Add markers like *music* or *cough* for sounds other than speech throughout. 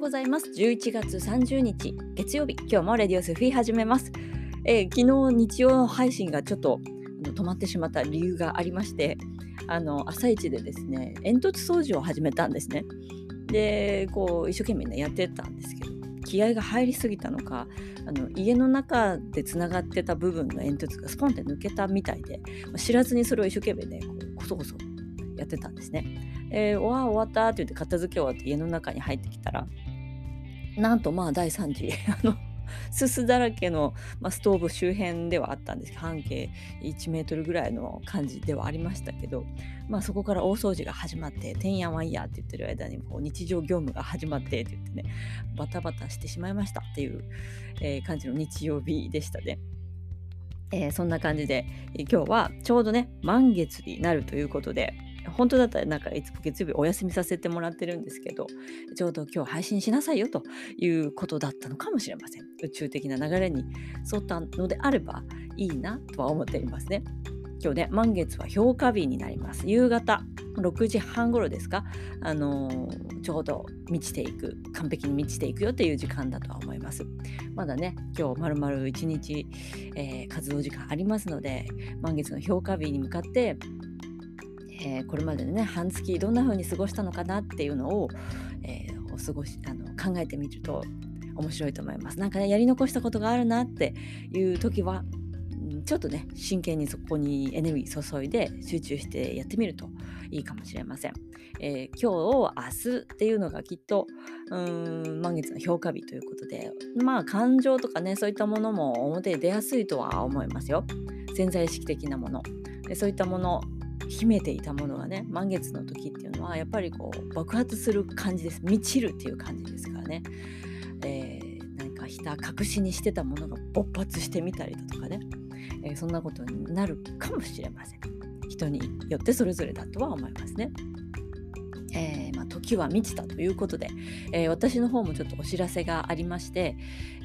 ございます。11月30日月曜日。今日もレディオスフィー始めます、えー、昨日日曜配信がちょっと止まってしまった理由がありましてあの朝一でですね煙突掃除を始めたんですね。でこう一生懸命ねやってたんですけど気合が入りすぎたのかあの家の中でつながってた部分の煙突がスポンって抜けたみたいで知らずにそれを一生懸命ねこうこそこそやってたんですね。えー、わ終わったって言って片付け終わって家の中に入ってきたらなんとまあ第3次 *laughs* あのすすだらけの、まあ、ストーブ周辺ではあったんですけど半径1メートルぐらいの感じではありましたけど、まあ、そこから大掃除が始まっててんやわんやって言ってる間にこう日常業務が始まってって言ってねバタバタしてしまいましたっていう、えー、感じの日曜日でしたね。えー、そんな感じで今日はちょうどね満月になるということで本当だったらなんかいつも月曜日お休みさせてもらってるんですけどちょうど今日配信しなさいよということだったのかもしれません。宇宙的な流れに沿ったのであればいいなとは思っていますね。今日ね満月は評価日になります。夕方6時半頃ですか、あのー、ちょうど満ちていく完璧に満ちていくよっていう時間だとは思います。まだね今日まるまる1日、えー、活動時間ありますので満月の評価日に向かってえー、これまでのね半月どんな風に過ごしたのかなっていうのを、えー、お過ごしあの考えてみると面白いと思います。なんかねやり残したことがあるなっていう時はちょっとね真剣にそこにエネルギー注いで集中してやってみるといいかもしれません。えー、今日を明日っていうのがきっとうーん満月の評価日ということでまあ感情とかねそういったものも表に出やすいとは思いますよ。潜在意識的なものでそういったもの秘めていたものがね満月の時っていうのはやっぱりこう爆発する感じです。満ちるっていう感じですからね、えー、何かひた隠しにしてたものが勃発してみたりだとかね、えー、そんなことになるかもしれません。人によってそれぞれだとは思いますね。えー、まあ、時は満ちたということで、えー、私の方もちょっとお知らせがありまして、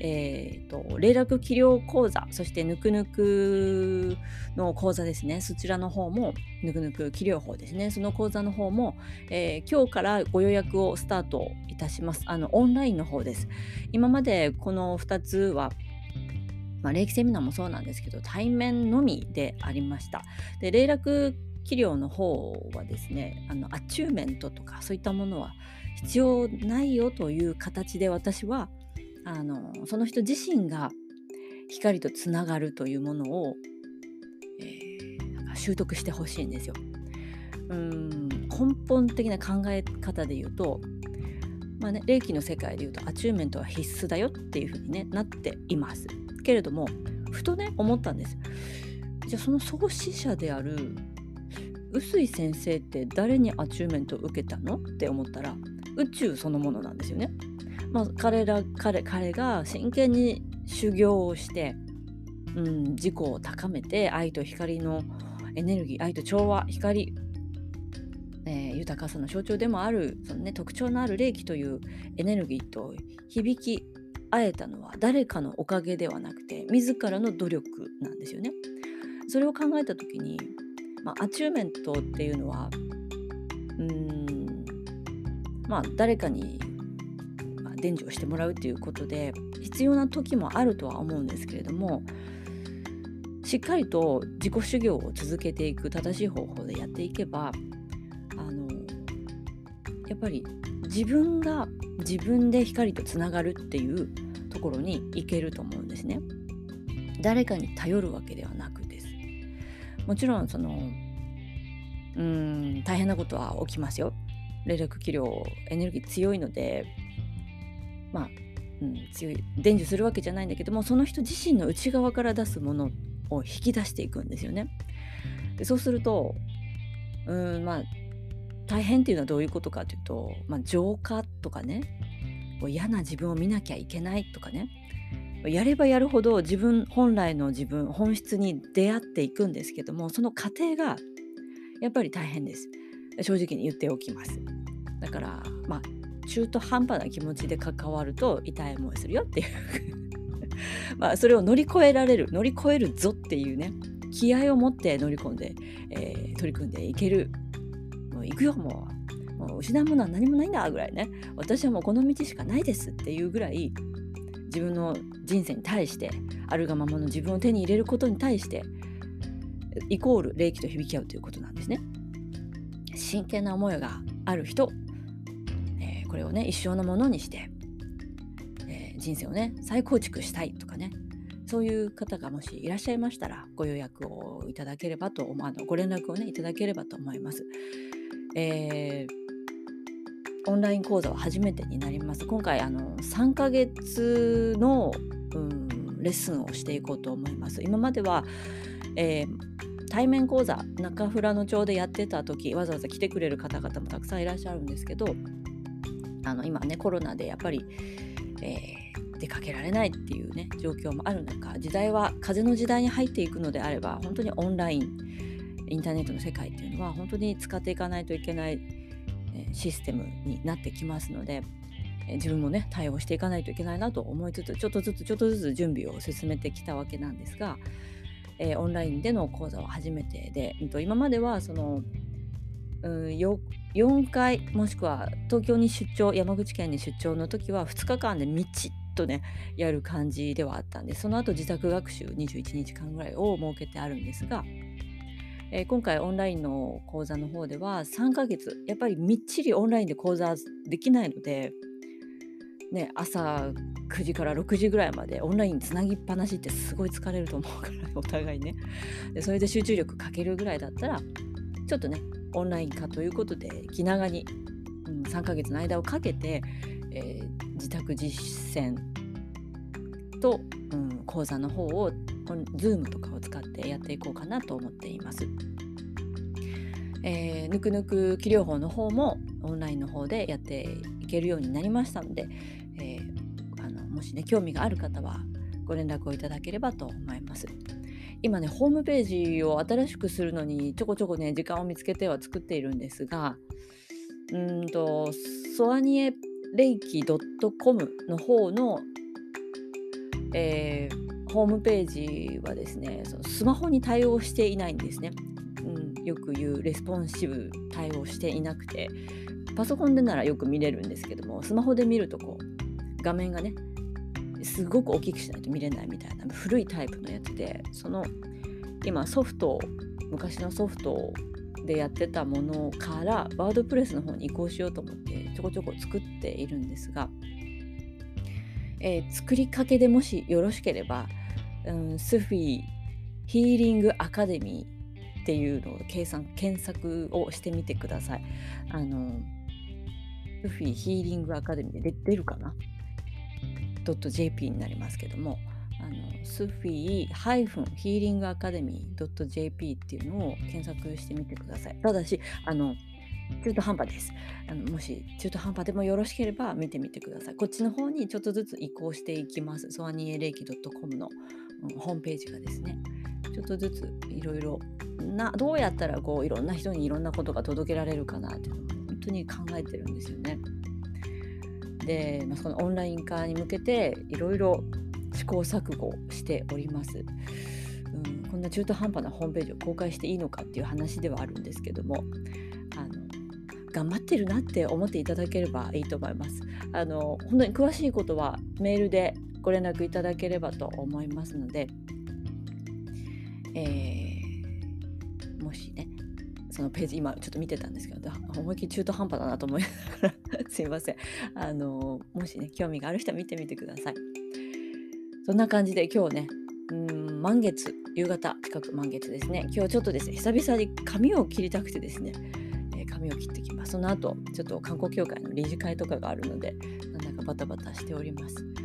えーと、霊楽器量講座そしてぬくぬくの講座ですね。そちらの方もぬくぬく器量法ですね。その講座の方も、え今日からご予約をスタートいたします。あのオンラインの方です。今までこの2つはまあ、霊気セミナーもそうなんですけど対面のみでありました。で霊楽器量の方はですねあのアチューンメントとかそういったものは必要ないよという形で私はあのその人自身が光とつながるというものを、えー、なんか習得してほしいんですよ。うん根本的な考え方で言うと、まあね、霊気の世界で言うとアチューンメントは必須だよっていうふうに、ね、なっています。けれどもふとね思ったんです。じゃあその創始者である臼井先生って誰にアチューメントを受けたの？って思ったら宇宙そのものなんですよね。まあ、彼ら彼彼が真剣に修行をして、うん、自己を高めて愛と光のエネルギー愛と調和光、えー、豊かさの象徴でもあるその、ね、特徴のある霊気というエネルギーと響き合えたのは誰かのおかげではなくて自らの努力なんですよね。それを考えた時にまあ、アチューメントっていうのはうんまあ誰かに、伝授をしてもらうっていうことで必要な時もあるとは思うんですけれどもしっかりと自己修行を続けていく正しい方法でやっていけばあのやっぱり自分が自分で光とつながるっていうところに行けると思うんですね。誰かに頼るわけではなくもちろんそのうん大変なことは起きますよ。霊力器量エネルギー強いのでまあ、うん、強い伝授するわけじゃないんだけどもその人自身の内側から出すものを引き出していくんですよね。でそうするとうんまあ大変っていうのはどういうことかというと、まあ、浄化とかね嫌な自分を見なきゃいけないとかねやればやるほど自分本来の自分本質に出会っていくんですけどもその過程がやっぱり大変です。正直に言っておきます。だからまあ中途半端な気持ちで関わると痛い思いするよっていう。*laughs* まあそれを乗り越えられる乗り越えるぞっていうね気合を持って乗り込んで、えー、取り組んでいける。もう行くよもう。もう失うものは何もないんだぐらいね。私はもうこの道しかないですっていうぐらい自分の人生に対してあるがままの自分を手に入れることに対してイコール霊気と響き合うということなんですね。真剣な思いがある人、えー、これをね一生のものにして、えー、人生をね再構築したいとかねそういう方がもしいらっしゃいましたらご予約をいただければと思うあのご連絡をねいただければと思います。えーオンライン講座は初めてになります。今回あの3ヶ月の、うん、レッスンをしていこうと思います。今までは、えー、対面講座中富良野町でやってた時わざわざ来てくれる方々もたくさんいらっしゃるんですけどあの今ねコロナでやっぱり、えー、出かけられないっていうね状況もある中時代は風の時代に入っていくのであれば本当にオンラインインターネットの世界っていうのは本当に使っていかないといけない、システムになってきますので、自分もね対応していかないといけないなと思いつつちょっとずつちょっとずつ準備を進めてきたわけなんですが、えー、オンラインでの講座は初めてで、うん、と今まではその、うん、4回もしくは東京に出張山口県に出張の時は2日間でみちっとねやる感じではあったんでその後自宅学習21日間ぐらいを設けてあるんですが、えー、今回オンラインの講座の方では3ヶ月やっぱりみっちりオンラインで講座できないのでね、朝9時から6時ぐらいまでオンラインつなぎっぱなしってすごい疲れると思うから *laughs* お互いね。でそれで集中力かけるぐらいだったらちょっとねオンライン化ということで気長に、うん、3ヶ月の間をかけて、えー、自宅実践と、うん、講座の方を Zoom とかを使ってやっていこうかなと思っています。え、ぬくぬく気療法の方もオンラインの方でやっていけるようになりましたので、えー、あのもしね興味がある方はご連絡をいただければと思います。今ねホームページを新しくするのにちょこちょこね時間を見つけては作っているんですがうんとソアニエレイキ .com の方の、えー、ホームページはですねそのスマホに対応していないんですね。うん、よく言うレスポンシブ対応していなくてパソコンでならよく見れるんですけどもスマホで見るとこう画面がねすごく大きくしないと見れないみたいな古いタイプのやつでその今ソフト昔のソフトでやってたものからワードプレスの方に移行しようと思ってちょこちょこ作っているんですが、えー、作りかけでもしよろしければ、うん、スフィーヒーリングアカデミーっていうのを計算検索をしてみてください。あのルフィーヒーリングアカデミーで出るかな？ドット .jp になりますけどもあのスフィーハイフンヒーリングアカデミー .jp っていうのを検索してみてください。ただしあの中途半端です。あのもし中途半端でもよろしければ見てみてください。こっちの方にちょっとずつ移行していきます。ソアニエレイキ .com の、うん、ホームページがですね。ちょっとずついろいろなどうやったらこういろんな人にいろんなことが届けられるかなっていうのも当に考えてるんですよね。で、まあ、そのオンライン化に向けていろいろ試行錯誤しております。うん、こんな中途半端なホームページを公開していいのかっていう話ではあるんですけどもあの頑張ってるなって思っていただければいいと思います。あの本当に詳しいことはメールでご連絡いただければと思いますので、えー、もしねそのページ今ちょっと見てたんですけど思いっきり中途半端だなと思いながら *laughs* すいません。あのもしね興味がある人は見てみてください。そんな感じで今日ねうん満月夕方近く満月ですね。今日ちょっとですね久々に髪を切りたくてですね、えー、髪を切ってきます。その後ちょっと観光協会の理事会とかがあるのでなんだかバタバタしております。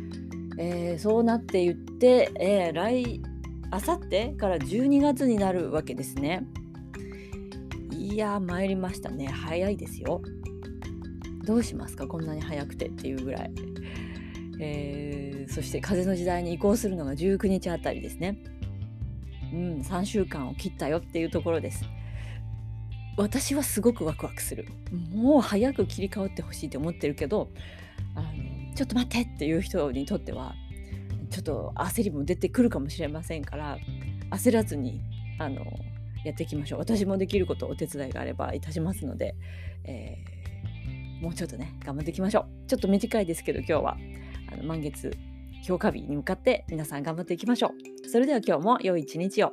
えー、そうなって言って、えー、来あさってから12月になるわけですね。いや参りましたね。早いですよ。どうしますか？こんなに早くてっていうぐらい、えー、そして風の時代に移行するのが19日あたりですね。うん3週間を切ったよっていうところです。私はすごくワクワクする。もう早く切り替わってほしいって思ってるけどあちょっと待ってっていう人にとってはちょっと焦りも出てくるかもしれませんから焦らずにあのやっていきましょう。私もできることお手伝いがあればいたしますので、えもうちょっとね頑張っていきましょう。ちょっと短いですけど今日はあの満月評価日に向かって皆さん頑張っていきましょう。それでは今日も良い一日を。